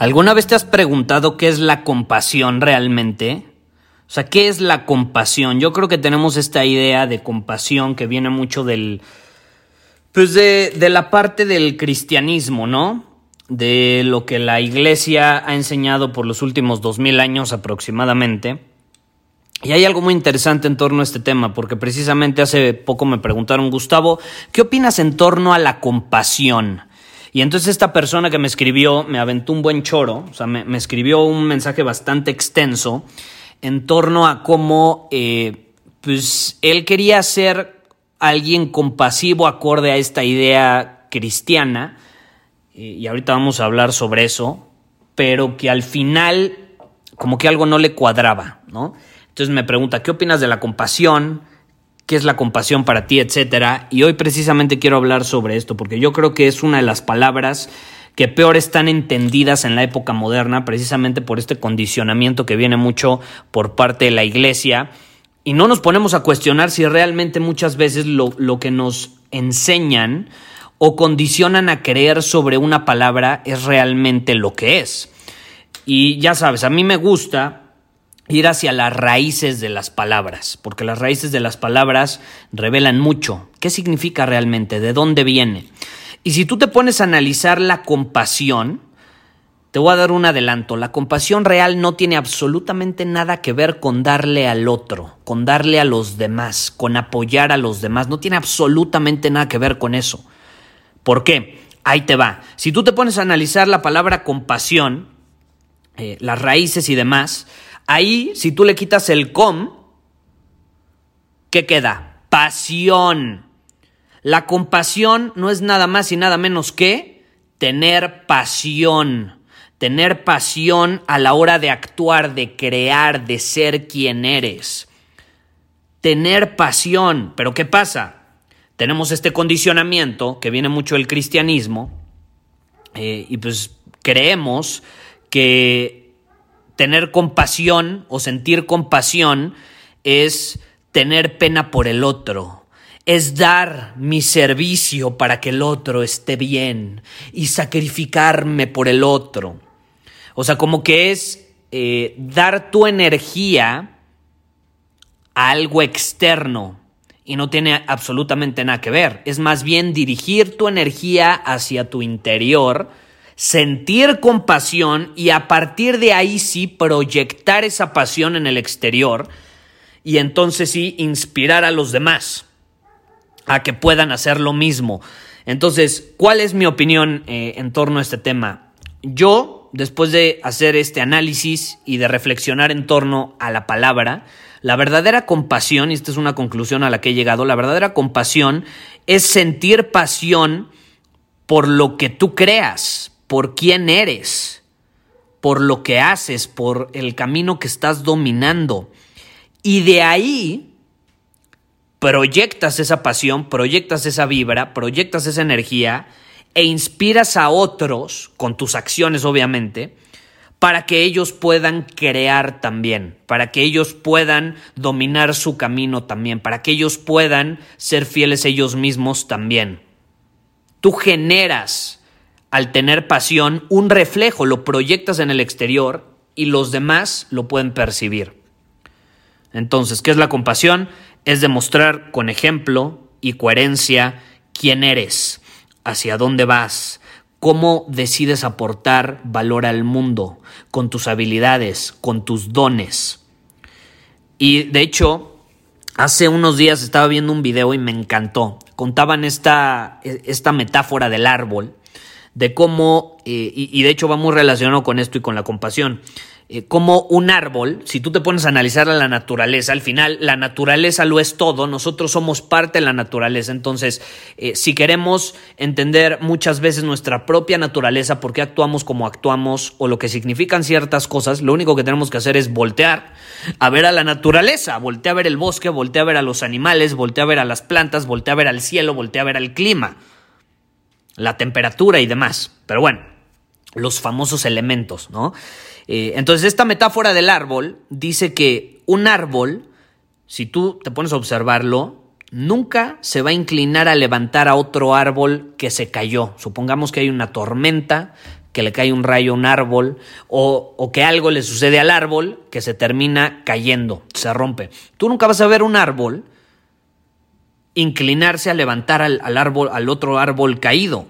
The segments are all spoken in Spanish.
¿Alguna vez te has preguntado qué es la compasión realmente? O sea, ¿qué es la compasión? Yo creo que tenemos esta idea de compasión que viene mucho del... Pues de, de la parte del cristianismo, ¿no? De lo que la iglesia ha enseñado por los últimos dos mil años aproximadamente. Y hay algo muy interesante en torno a este tema, porque precisamente hace poco me preguntaron, Gustavo, ¿qué opinas en torno a la compasión? Y entonces esta persona que me escribió me aventó un buen choro, o sea, me, escribió un mensaje bastante extenso en torno a cómo eh, pues él quería ser alguien compasivo acorde a esta idea cristiana, y ahorita vamos a hablar sobre eso, pero que al final como que algo no le cuadraba, ¿no? Entonces me pregunta, ¿qué opinas de la compasión? Qué es la compasión para ti, etcétera. Y hoy precisamente quiero hablar sobre esto, porque yo creo que es una de las palabras que peor están entendidas en la época moderna, precisamente por este condicionamiento que viene mucho por parte de la iglesia. Y no nos ponemos a cuestionar si realmente muchas veces lo, lo que nos enseñan o condicionan a creer sobre una palabra es realmente lo que es. Y ya sabes, a mí me gusta ir hacia las raíces de las palabras, porque las raíces de las palabras revelan mucho. ¿Qué significa realmente? ¿De dónde viene? Y si tú te pones a analizar la compasión, te voy a dar un adelanto. La compasión real no tiene absolutamente nada que ver con darle al otro, con darle a los demás, con apoyar a los demás. No tiene absolutamente nada que ver con eso. ¿Por qué? Ahí te va. Si tú te pones a analizar la palabra compasión, eh, las raíces y demás, Ahí, si tú le quitas el com, ¿qué queda? Pasión. La compasión no es nada más y nada menos que tener pasión. Tener pasión a la hora de actuar, de crear, de ser quien eres. Tener pasión. Pero ¿qué pasa? Tenemos este condicionamiento que viene mucho del cristianismo eh, y pues creemos que tener compasión o sentir compasión es tener pena por el otro, es dar mi servicio para que el otro esté bien y sacrificarme por el otro. O sea, como que es eh, dar tu energía a algo externo y no tiene absolutamente nada que ver. Es más bien dirigir tu energía hacia tu interior sentir compasión y a partir de ahí sí proyectar esa pasión en el exterior y entonces sí inspirar a los demás a que puedan hacer lo mismo. Entonces, ¿cuál es mi opinión eh, en torno a este tema? Yo, después de hacer este análisis y de reflexionar en torno a la palabra, la verdadera compasión, y esta es una conclusión a la que he llegado, la verdadera compasión es sentir pasión por lo que tú creas, por quién eres, por lo que haces, por el camino que estás dominando. Y de ahí proyectas esa pasión, proyectas esa vibra, proyectas esa energía e inspiras a otros, con tus acciones obviamente, para que ellos puedan crear también, para que ellos puedan dominar su camino también, para que ellos puedan ser fieles ellos mismos también. Tú generas al tener pasión, un reflejo, lo proyectas en el exterior y los demás lo pueden percibir. Entonces, ¿qué es la compasión? Es demostrar con ejemplo y coherencia quién eres, hacia dónde vas, cómo decides aportar valor al mundo, con tus habilidades, con tus dones. Y de hecho, hace unos días estaba viendo un video y me encantó. Contaban esta, esta metáfora del árbol, de cómo, eh, y, de hecho va muy relacionado con esto y con la compasión, eh, como un árbol, si tú te pones a analizar a la naturaleza, al final la naturaleza lo es todo, nosotros somos parte de la naturaleza, entonces eh, si queremos entender muchas veces nuestra propia naturaleza, por qué actuamos como actuamos o lo que significan ciertas cosas, lo único que tenemos que hacer es voltear a ver a la naturaleza, voltear a ver el bosque, voltear a ver a los animales, voltear a ver a las plantas, voltear a ver al cielo, voltear a ver al clima, la temperatura y demás. Pero bueno, los famosos elementos, ¿no? Eh, entonces, esta metáfora del árbol dice que un árbol, si tú te pones a observarlo, nunca se va a inclinar a levantar a otro árbol que se cayó. Supongamos que hay una tormenta, que le cae un rayo a un árbol, o, o, que algo le sucede al árbol que se termina cayendo, se rompe. Tú nunca vas a ver un árbol inclinarse a levantar al, árbol, al otro árbol caído.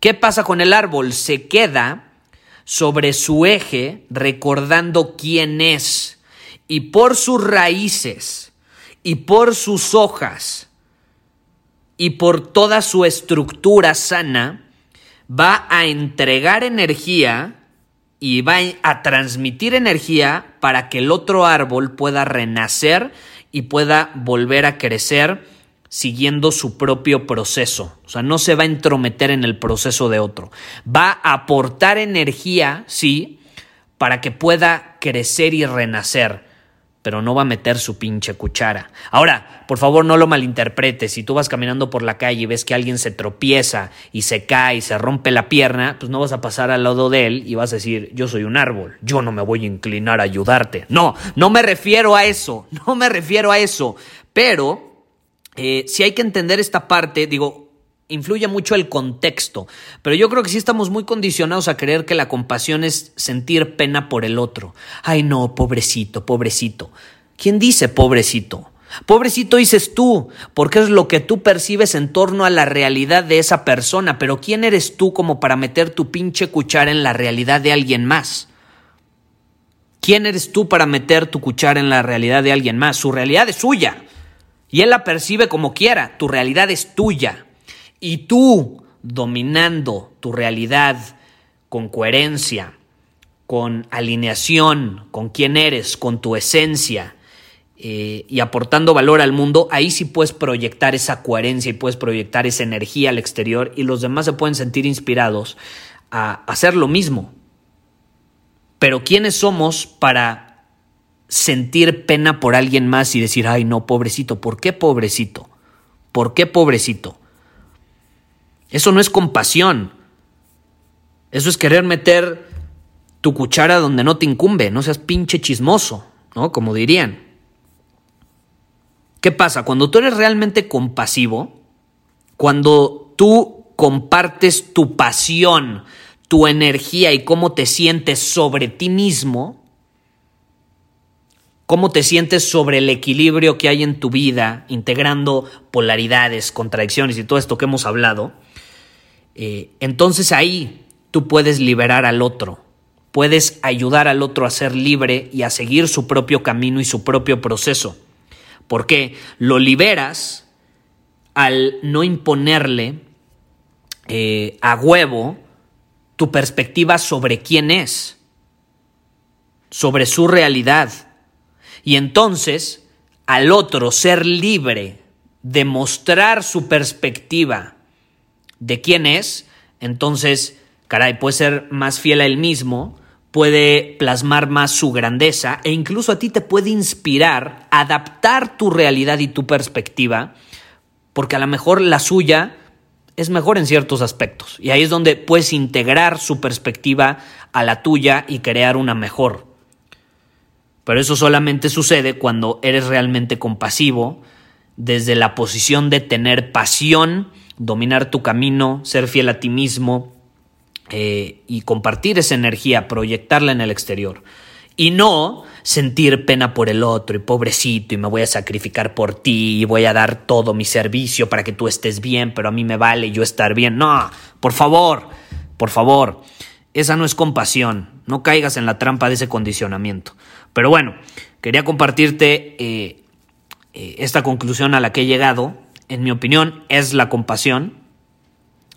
¿Qué pasa con el árbol? Se queda sobre su eje recordando quién es y por sus raíces y por sus hojas y por toda su estructura sana va a entregar energía y va a transmitir energía para que el otro árbol pueda renacer y pueda volver a crecer siguiendo su propio proceso. O sea, no se va a entrometer en el proceso de otro. Va a aportar energía, sí, para que pueda crecer y renacer, pero no va a meter su pinche cuchara. Ahora, por favor, no lo malinterpretes. Si tú vas caminando por la calle y ves que alguien se tropieza y se cae y se rompe la pierna, pues no vas a pasar al lado de él y vas a decir, yo soy un árbol, yo no me voy a inclinar a ayudarte. No, no me refiero a eso, no me refiero a eso. Pero eh, si hay que entender esta parte, digo, influye mucho el contexto, pero yo creo que sí estamos muy condicionados a creer que la compasión es sentir pena por el otro. Ay, no, pobrecito, pobrecito. ¿Quién dice pobrecito? Pobrecito dices tú, porque es lo que tú percibes en torno a la realidad de esa persona, pero ¿quién eres tú como para meter tu pinche cuchara en la realidad de alguien más? ¿Quién eres tú para meter tu cuchara en la realidad de alguien más? Su realidad es suya. Y él la percibe como quiera, tu realidad es tuya. Y tú, dominando tu realidad con coherencia, con alineación, con quién eres, con tu esencia, eh, y aportando valor al mundo, ahí sí puedes proyectar esa coherencia y puedes proyectar esa energía al exterior y los demás se pueden sentir inspirados a hacer lo mismo. Pero ¿quiénes somos para sentir pena por alguien más y decir, ay no, pobrecito, ¿por qué pobrecito? ¿Por qué pobrecito? Eso no es compasión. Eso es querer meter tu cuchara donde no te incumbe, no seas pinche chismoso, ¿no? Como dirían. ¿Qué pasa? Cuando tú eres realmente compasivo, cuando tú compartes tu pasión, tu energía y cómo te sientes sobre ti mismo, cómo te sientes sobre el equilibrio que hay en tu vida, integrando polaridades, contradicciones y todo esto que hemos hablado, eh, entonces ahí tú puedes liberar al otro, puedes ayudar al otro a ser libre y a seguir su propio camino y su propio proceso. Porque lo liberas al no imponerle eh, a huevo tu perspectiva sobre quién es, sobre su realidad y entonces, al otro ser libre de mostrar su perspectiva de quién es, entonces, caray, puede ser más fiel a él mismo, puede plasmar más su grandeza e incluso a ti te puede inspirar a adaptar tu realidad y tu perspectiva, porque a lo mejor la suya es mejor en ciertos aspectos. Y ahí es donde puedes integrar su perspectiva a la tuya y crear una mejor. Pero eso solamente sucede cuando eres realmente compasivo, desde la posición de tener pasión, dominar tu camino, ser fiel a ti mismo eh, y compartir esa energía, proyectarla en el exterior. Y no sentir pena por el otro y pobrecito y me voy a sacrificar por ti y voy a dar todo mi servicio para que tú estés bien, pero a mí me vale yo estar bien. No, por favor, Por favor, esa no es compasión. No caigas en la trampa de ese condicionamiento. Pero bueno, quería compartirte eh, eh, esta conclusión a la que he llegado. En mi opinión, es la compasión.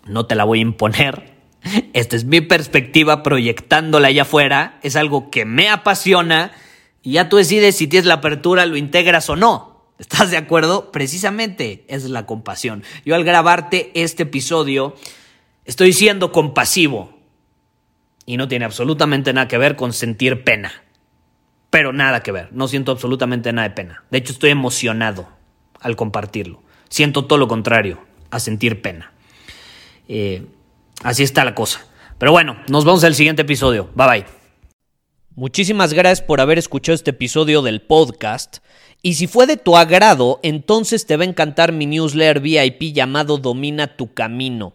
No te la voy a imponer. Esta es mi perspectiva proyectándola allá afuera. Es algo que me apasiona. Y ya tú decides si tienes la apertura, lo integras o no. ¿Estás de acuerdo? Precisamente es la compasión. Yo al grabarte este episodio estoy siendo compasivo. Y no tiene absolutamente nada que ver con sentir pena. Pero nada que ver. No siento absolutamente nada de pena. De hecho, estoy emocionado al compartirlo. Siento todo lo contrario a sentir pena. Eh, así está la cosa. Pero bueno, nos vemos en el siguiente episodio. Bye bye. Muchísimas gracias por haber escuchado este episodio del podcast. Y si fue de tu agrado, entonces te va a encantar mi newsletter VIP llamado Domina tu Camino.